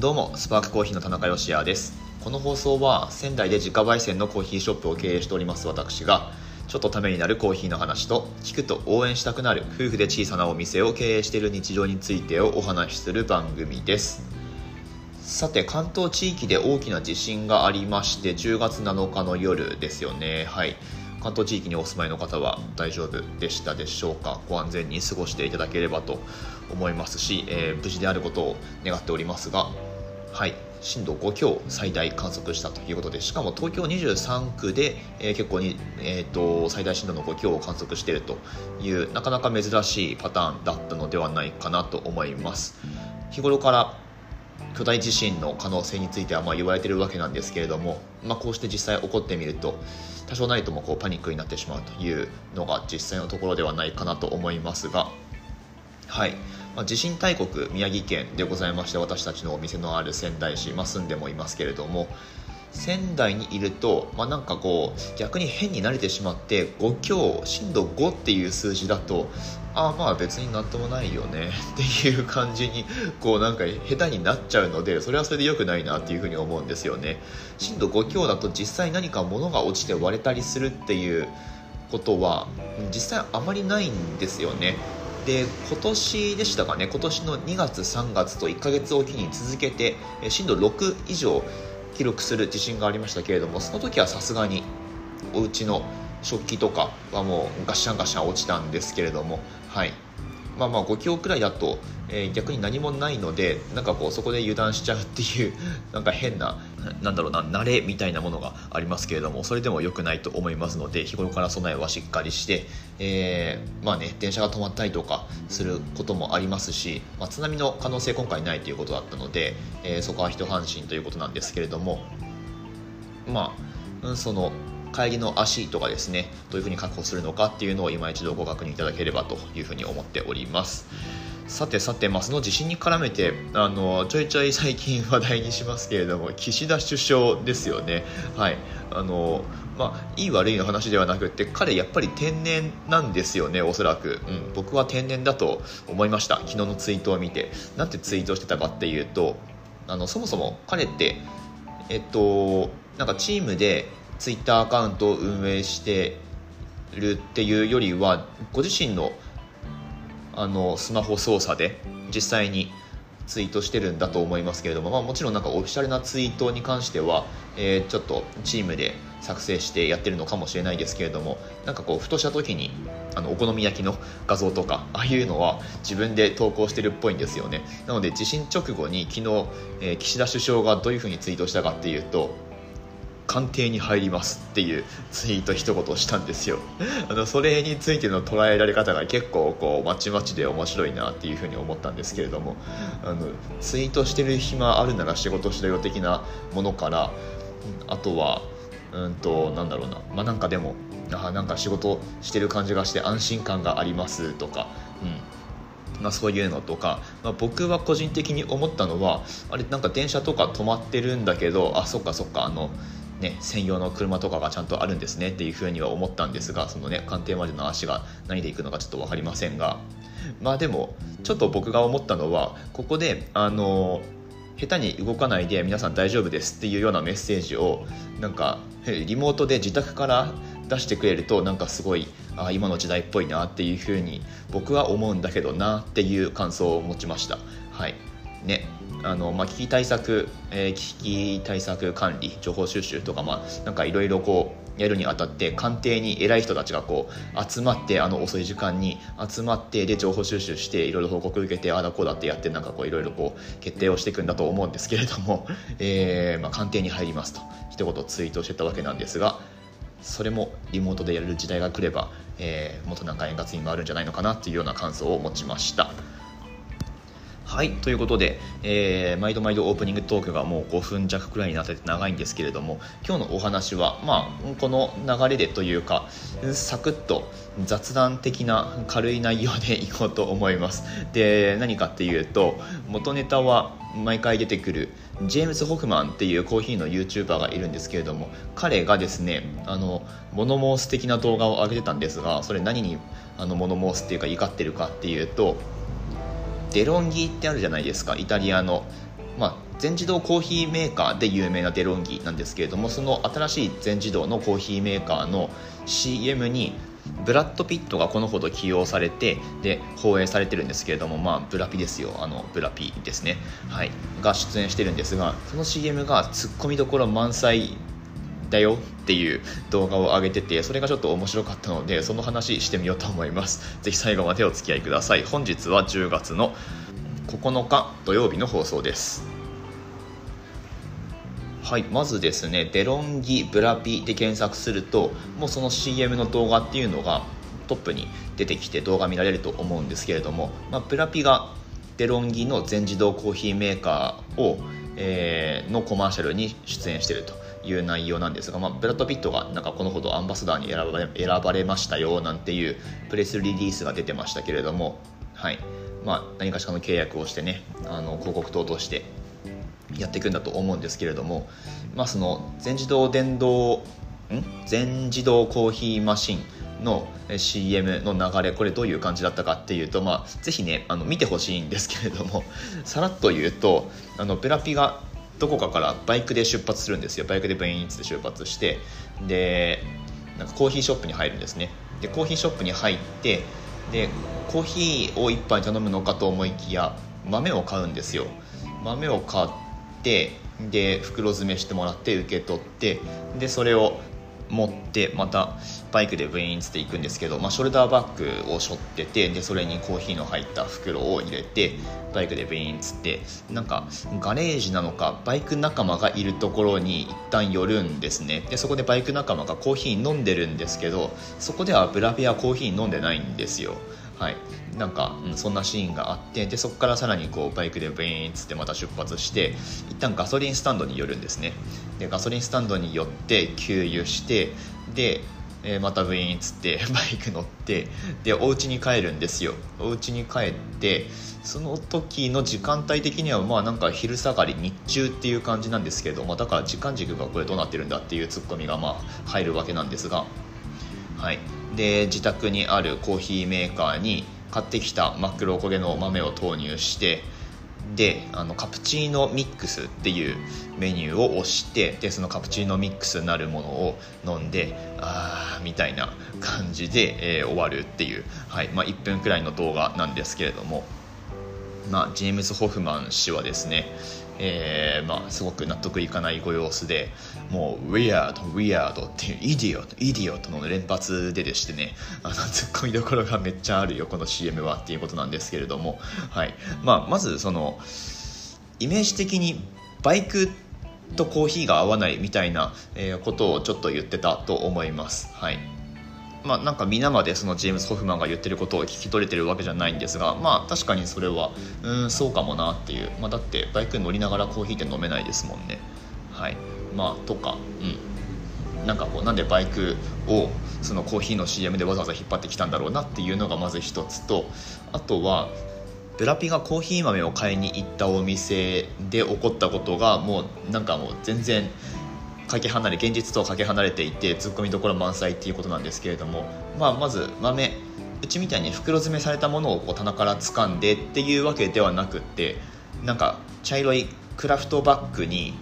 どうもスパークコーヒーの田中芳也です。この放送は仙台で自家焙煎のコーヒーショップを経営しております私がちょっとためになるコーヒーの話と聞くと応援したくなる夫婦で小さなお店を経営している日常についてをお話しする番組です。さて関東地域で大きな地震がありまして10月7日の夜ですよね。はい。関東地域にお住まいの方は大丈夫でしたでしょうか？ご安全に過ごしていただければと思いますし、えー、無事であることを願っておりますがはい。震度5強最大観測したということでしかも東京23区で、えー、結構に、えーと、最大震度の5強を観測しているというなかなか珍しいパターンだったのではないかなと思います。日頃から巨大地震の可能性についてはまあ言われているわけなんですけれども、まあ、こうして実際起こってみると多少ないともこうパニックになってしまうというのが実際のところではないかなと思いますがはい、まあ、地震大国宮城県でございまして私たちのお店のある仙台市、まあ、住んでもいますけれども仙台にいると、まあ、なんかこう逆に変に慣れてしまって5強震度5っていう数字だとああまあ別になんともないよね っていう感じにこうなんか下手になっちゃうのでそれはそれで良くないなっていうふうに思うんですよね。震度5強だと実際何か物が落ちて割れたりするっていうことは実際あまりないんですよね。で今年でしたかね今年の2月3月と1ヶ月おきに続けて震度6以上記録する地震がありましたけれどもその時はさすがにお家の食器とかはもうガシャンガシャン落ちたんですけれどもはい。まあまあ5強くらいだと、えー、逆に何もないのでなんかこうそこで油断しちゃうっていうなんか変ななんだろうな慣れみたいなものがありますけれどもそれでも良くないと思いますので日頃から備えはしっかりして、えー、まあね電車が止まったりとかすることもありますし、まあ、津波の可能性今回ないということだったので、えー、そこは一安心ということなんですけれどもまあその帰りの足とかですねどういうふうに確保するのかっていうのを今一度ご確認いただければというふうに思っております。さてさて、まあ、その地震に絡めてあのちょいちょい最近話題にしますけれども岸田首相ですよね。はい。あのまあ、いい悪いの話ではなくて彼やっぱり天然なんですよねおそらく、うん、僕は天然だと思いました。昨日のツイートを見て。なんてツイートしてたかっていうとあのそもそも彼ってえっとなんかチームでツイッターアカウントを運営してるっていうよりはご自身のあのスマホ操作で実際にツイートしてるんだと思いますけれども、まあ、もちろんなんかオフィシャルなツイートに関しては、えー、ちょっとチームで作成してやってるのかもしれないですけれどもなんかこうふとした時にあのお好み焼きの画像とかああいうのは自分で投稿してるっぽいんですよね。なので地震直後に昨日、えー、岸田首相がどういうふうにツイートしたかっていうと官邸に入りますっていうツイート一言したんですよ。あのそれについての捉えられ方が結構こうまちまちで面白いなっていうふうに思ったんですけれども。あのツイートしてる暇あるなら仕事しろよ的なものからあとはうんとなんだろうな。まあなんかでもあなんか仕事してる感じがして安心感がありますとか、うん。まあ、そういうのとか、まあ、僕は個人的に思ったのはあれなんか電車とか止まってるんだけどあそっかそっかあのね、専用の車とかがちゃんとあるんですねっていうふうには思ったんですがそのね官邸までの足が何で行くのかちょっと分かりませんが。まあでもちょっと僕が思ったのはここであの下手に動かないで皆さん大丈夫ですっていうようなメッセージをなんかリモートで自宅から出してくれるとなんかすごいあ今の時代っぽいなっていうふうに僕は思うんだけどなっていう感想を持ちました。はい。ね。あの、まあ、危機対策、えー、危機対策管理情報収集とか、まあ、なんかいろいろこうやるにあたって官邸に偉い人たちがこう集まってあの遅い時間に集まってで情報収集していろいろ報告受けてああだこうだってやってなんかこういろいろこう決定をしていくんだと思うんですけれども、えーまあ、官邸に入りますと一言ツイートしてたわけなんですがそれもリモートでやる時代が来れば、えー、もっとなんか円滑に回るんじゃないのかなっていうような感想を持ちました。はいということで、えー、毎度毎度オープニングトークがもう5分弱くらいになってて長いんですけれども今日のお話は、まあ、この流れでというかサクッと雑談的な軽い内容でいこうと思います。で何かっていうと元ネタは毎回出てくるジェームズ・ホフマンっていうコーヒーの YouTuber がいるんですけれども彼がですねあの物申す的な動画を上げてたんですがそれ何にあの物申すっていうか怒ってるかっていうとデロンギってあるじゃないですかイタリアの、まあ、全自動コーヒーメーカーで有名なデロンギなんですけれどもその新しい全自動のコーヒーメーカーの CM にブラッド・ピットがこのほど起用されてで放映されてるんですけれどもまあブラピですよ。あのブラピですね。はい。が出演してるんですがその CM がツッコミどころ満載だよっていう動画を上げててそれがちょっと面白かったのでその話してみようと思います。ぜひ最後までお付き合いください。本日は10月の9日土曜日の放送です。はいまずですねデロンギブラピで検索するともうその CM の動画っていうのがトップに出てきて動画見られると思うんですけれども、まあ、ブラピがデロンギの全自動コーヒーメーカーを、えー、のコマーシャルに出演してると。いう内容なんですが、まあ、ブラッド・ピットがなんかこのほどアンバサダーに選ばれ選ばれましたよなんていうプレスリリースが出てましたけれども、はい。まあ、何かしらの契約をしてねあの広告塔としてやっていくんだと思うんですけれども、まあ、その全自動電動ん？全自動コーヒーマシンの CM の流れこれどういう感じだったかっていうと、まあ、ぜひねあの見てほしいんですけれどもさらっと言うとあのペラピがどこかからバイクで出発するんですよ。バイクでブイーンって出発して。でなんかコーヒーショップに入るんですね。でコーヒーショップに入ってでコーヒーを1杯頼むのかと思いきや豆を買うんですよ。豆を買ってで袋詰めしてもらって受け取ってでそれを持ってまたバイクでブイーンって行くんですけど、まあ、ショルダーバッグを背負っててでそれにコーヒーの入った袋を入れてバイクでブイーンっつってなんかガレージなのかバイク仲間がいるところに一旦寄るんですね。でそこでバイク仲間がコーヒー飲んでるんですけどそこではブラビアコーヒー飲んでないんですよ。はい。なんか、うん、そんなシーンがあってでそこからさらにこうバイクでブイーンっつってまた出発して一旦ガソリンスタンドに寄るんですね。でガソリンスタンドに寄って給油してでえー、またブイーンっつって バイク乗ってでお家に帰るんですよ。お家に帰ってその時の時間帯的にはまあなんか昼下がり日中っていう感じなんですけど、まあ、だから時間軸がこれどうなってるんだっていうツッコミがまあ入るわけなんですがはい。で自宅にあるコーヒーメーカーに買ってきた真っ黒焦げの豆を投入してであのカプチーノミックスっていうメニューを押してでそのカプチーノミックスなるものを飲んであーみたいな感じで、えー、終わるっていう、はい。まあ、1分くらいの動画なんですけれども、まあ、ジェームズ・ホフマン氏はですねえー、まあ、すごく納得いかないご様子でもう「Weird Weird」っていう「イディオットイディオット」の連発ででしてね。あのツッコミどころがめっちゃあるよこの CM はっていうことなんですけれども、はい。まあ、まずそのイメージ的にバイクとコーヒーが合わないみたいな、えことをちょっと言ってたと思います。はい。まあ、なんか皆までそのジェームズ・ホフマンが言ってることを聞き取れてるわけじゃないんですがまあ確かにそれはうんそうかもなっていう、まあ、だってバイクに乗りながらコーヒーって飲めないですもんね。はい。まあとか。うん。なんかこうなんでバイクをそのコーヒーの CM でわざわざ引っ張ってきたんだろうなっていうのがまず一つとあとはブラピがコーヒー豆を買いに行ったお店で起こったことがもうなんかもう全然かけ離れ現実とかけ離れていてツッコミどころ満載っていうことなんですけれども、まあ、まず豆うちみたいに袋詰めされたものをこう棚から掴んでっていうわけではなくってなんか茶色いクラフトバッグに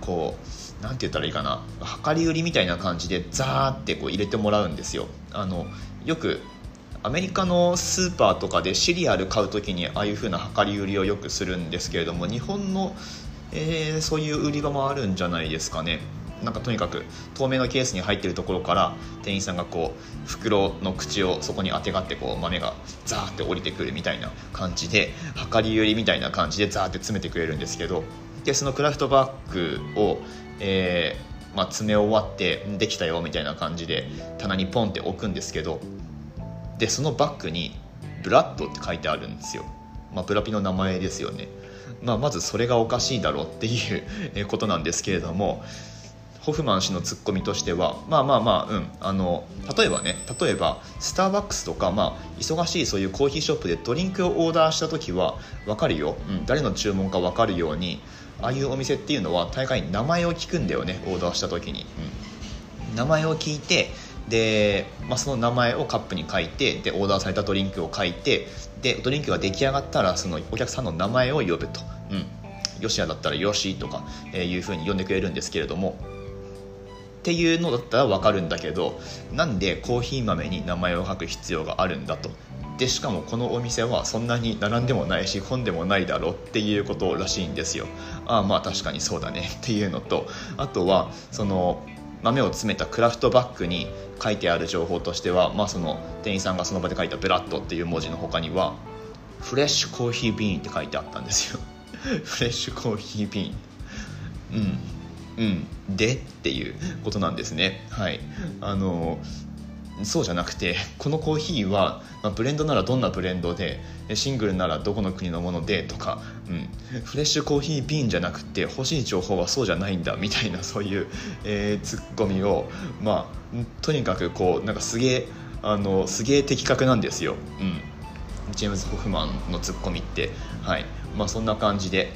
こう何て言ったらいいかな量り売りみたいな感じでザーってこう入れてもらうんですよ。あのよくアメリカのスーパーとかでシリアル買う時にああいう風な量り売りをよくするんですけれども日本の、えー、そういう売り場もあるんじゃないですかね。なんかとにかく透明のケースに入ってるところから店員さんがこう袋の口をそこにあてがってこう豆がザーって降りてくるみたいな感じで量り売りみたいな感じでザーって詰めてくれるんですけどでそのクラフトバッグを、えーまあ、詰め終わってできたよみたいな感じで棚にポンって置くんですけどでそのバッグに「ブラッド」って書いてあるんですよ、まあ、ブラピの名前ですよね。まあ、まずそれがおかしいだろうっていうことなんですけれどもホフマン氏のツッコミとしてはまあまあまあうんあの例えばね例えばスターバックスとか、まあ、忙しいそういうコーヒーショップでドリンクをオーダーした時は分かるよ、うん、誰の注文か分かるようにああいうお店っていうのは大概名前を聞くんだよねオーダーした時に、うん、名前を聞いてで、まあ、その名前をカップに書いてでオーダーされたドリンクを書いてでドリンクが出来上がったらそのお客さんの名前を呼ぶと、うん、ヨシアだったらヨシとかいうふうに呼んでくれるんですけれどもっていうのだったら分かるんだけどなんでコーヒー豆に名前を書く必要があるんだと。でしかもこのお店はそんなに並んでもないし混んでもないだろうっていうことらしいんですよ。ああまあ確かにそうだね。っていうのとあとはその豆を詰めたクラフトバッグに書いてある情報としては、まあ、その店員さんがその場で書いた「ブラッド」っていう文字の他には「フレッシュコーヒービーン」って書いてあったんですよ。フレッシュコーヒービーン。うん。うん。でっていうことなんですね。はい。あのそうじゃなくてこのコーヒーは、まあ、ブレンドならどんなブレンドでシングルならどこの国のものでとか、うん、フレッシュコーヒービーンじゃなくて欲しい情報はそうじゃないんだみたいなそういう、えー、ツッコミを、まあ、とにかくこうなんかすげえあのすげえ的確なんですよ、うん、ジェームズ・ホフマンのツッコミって、はい。まあ、そんな感じで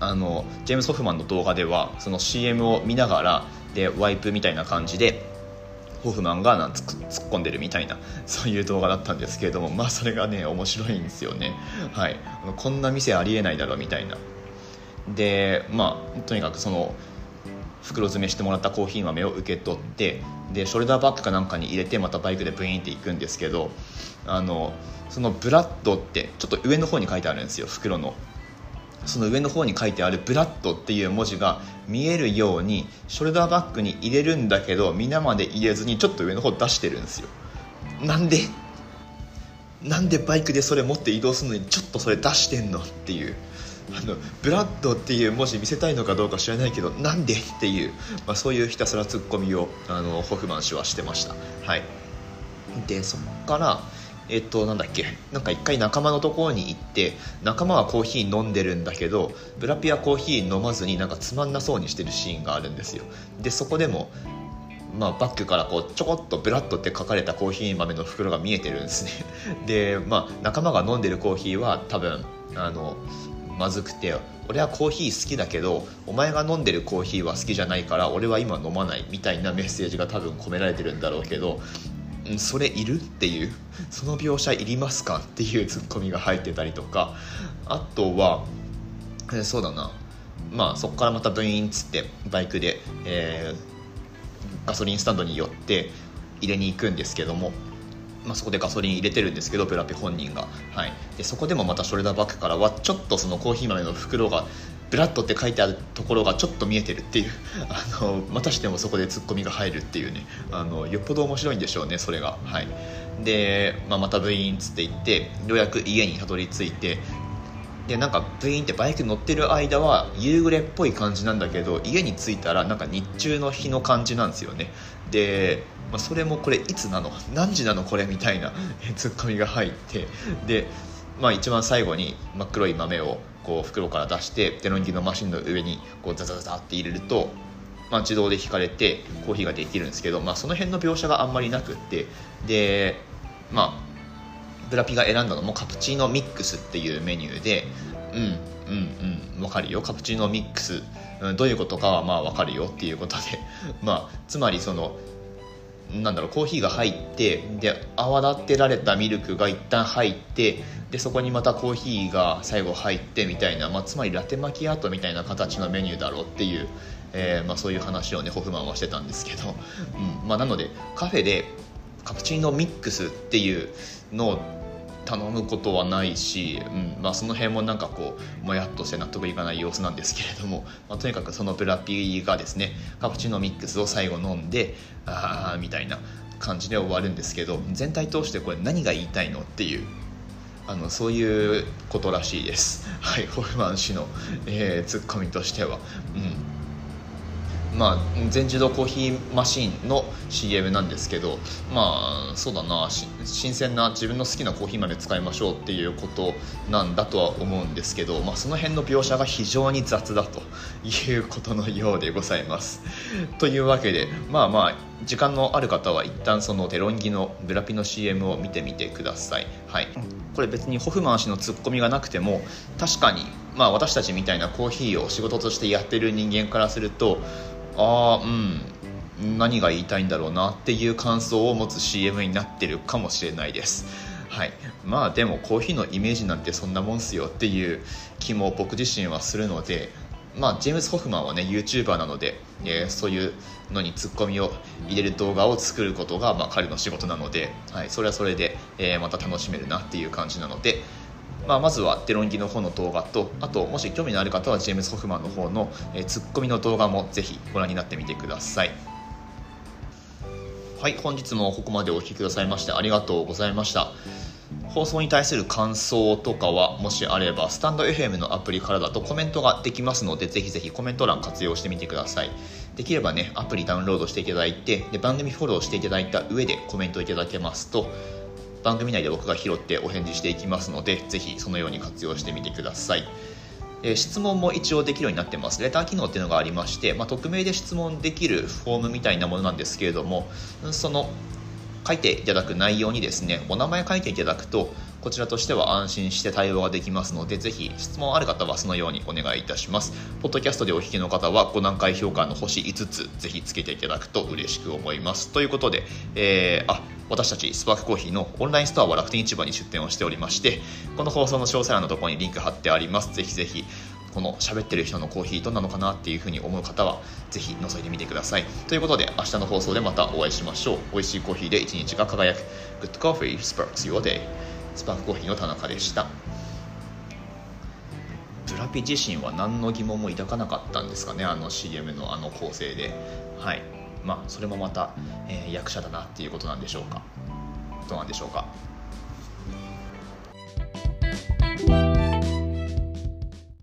あのジェームズ・ホフマンの動画ではその CM を見ながらでワイプみたいな感じでホフマンがなん突っ込んでるみたいな そういう動画だったんですけれどもまあそれがね面白いんですよね。はい。こんな店ありえないだろみたいな。でまあとにかくその袋詰めしてもらったコーヒー豆を受け取ってでショルダーバッグかなんかに入れてまたバイクでブイーンって行くんですけどあのそのブラッドってちょっと上の方に書いてあるんですよ袋の。その上の方に書いてある「ブラッド」っていう文字が見えるようにショルダーバッグに入れるんだけど皆まで入れずにちょっと上の方出してるんですよ。なんで？なんでバイクでそれ持って移動するのにちょっとそれ出してんのっていう。あのブラッドっていう文字見せたいのかどうか知らないけどなんでっていう、まあ、そういうひたすらツッコミをあのホフマン氏はしてました。はい。でそっからえっとなんだっけ？なんか一回仲間のところに行って仲間はコーヒー飲んでるんだけどブラピはコーヒー飲まずになんかつまんなそうにしてるシーンがあるんですよ。でそこでもまあ、バッグからこうちょこっとブラッドって書かれたコーヒー豆の袋が見えてるんですね。で、まあ、仲間が飲んでるコーヒーは多分あのまずくて俺はコーヒー好きだけどお前が飲んでるコーヒーは好きじゃないから俺は今飲まないみたいなメッセージが多分込められてるんだろうけどそれいるっていう？その描写いりますか？っていうツッコミが入ってたりとか。あとはえそうだな。まあそこからまたブイーンっつってバイクで、えー、ガソリンスタンドに寄って入れに行くんですけども。まあ、そこでガソリン入れてるんですけどブラピ本人が、はい、でそこでもまたショルダーバッグからはちょっとそのコーヒー豆の袋がブラッドって書いてあるところがちょっと見えてるっていう。あのまたしてもそこでツッコミが入るっていうね。あのよっぽど面白いんでしょうねそれが。はい。で、まあ、またブイーンっつって言ってようやく家にたどり着いて。でなんかブイーンってバイク乗ってる間は夕暮れっぽい感じなんだけど家に着いたらなんか日中の日の感じなんですよね。で、まあ、それもこれいつなの？何時なのこれみたいなツッコミが入って。でまあ一番最後に真っ黒い豆をこう袋から出してデロンギのマシンの上にこうザザザザって入れると、まあ、自動で引かれてコーヒーができるんですけど、まあ、その辺の描写があんまりなくってでまあブラピが選んだのもカプチーノミックスっていうメニューでうんうんうん分かるよ。カプチーノミックス、うん、どういうことかはまあ分かるよっていうことで。まあつまりそのなんだろうコーヒーが入ってで泡立てられたミルクが一旦入ってでそこにまたコーヒーが最後入ってみたいな、まあ、つまりラテマキアートみたいな形のメニューだろうっていう、えーまあ、そういう話をねホフマンはしてたんですけど、うん。まあ、なのでカフェでカプチーノミックスっていうのを頼むことはないし、うんまあ、その辺もなんかこうもやっとして納得いかない様子なんですけれども、まあ、とにかくそのブラピがですねカプチーノミックスを最後飲んでああみたいな感じで終わるんですけど全体通してこれ何が言いたいのっていうあのそういうことらしいです、はい、ホフマン氏の、えー、ツッコミとしては。うんまあ、全自動コーヒーマシンの CM なんですけどまあそうだな新鮮な自分の好きなコーヒー豆使いましょうっていうことなんだとは思うんですけど、まあ、その辺の描写が非常に雑だということのようでございます。というわけでまあまあ時間のある方は一旦そのデロンギのブラピの CM を見てみてください。はい、これ別にホフマン氏のツッコミがなくても確かにまあ私たちみたいなコーヒーを仕事としてやってる人間からするとああうん。何が言いたいんだろうなっていう感想を持つ CM になってるかもしれないです。はい。まあでもコーヒーのイメージなんてそんなもんすよっていう気も僕自身はするのでまあ、ジェームズ・ホフマンはね YouTuber なので、えー、そういうのにツッコミを入れる動画を作ることが、まあ、彼の仕事なので、はい、それはそれで、えー、また楽しめるなっていう感じなので、まあ、まずはデロンギの方の動画とあともし興味のある方はジェームズ・ホフマンの方の、え、ツッコミの動画もぜひご覧になってみてください。はい本日もここまでお聴きくださいましてありがとうございました。放送に対する感想とかはもしあればスタンド FM のアプリからだとコメントができますのでぜひぜひコメント欄活用してみてください。できればねアプリダウンロードしていただいてで番組フォローしていただいた上でコメントいただけますと番組内で僕が拾ってお返事していきますのでぜひそのように活用してみてください。え質問も一応できるようになってます。レター機能っていうのがありまして、まあ、匿名で質問できるフォームみたいなものなんですけれどもその書いていただく内容にですねお名前書いていただくとこちらとしては安心して対応ができますのでぜひ質問ある方はそのようにお願いいたします。ポッドキャストでお聞きの方は5段階評価の星5つぜひつけていただくと嬉しく思います。ということで、えー、あ私たちスパークコーヒーのオンラインストアは楽天市場に出店をしておりましてこの放送の詳細欄のところにリンク貼ってあります。ぜひぜひこの喋ってる人のコーヒーどんなのかなっていうふうに思う方はぜひ覗いてみてください。ということで明日の放送でまたお会いしましょう。美味しいコーヒーで一日が輝く。Good Coffee Sparks Your Day. スパークコーヒーの田中でした。ブラピ自身は何の疑問も抱かなかったんですかねあの CM のあの構成で。はい。まあそれもまた、えー、役者だなっていうことなんでしょうか。どうなんでしょうか。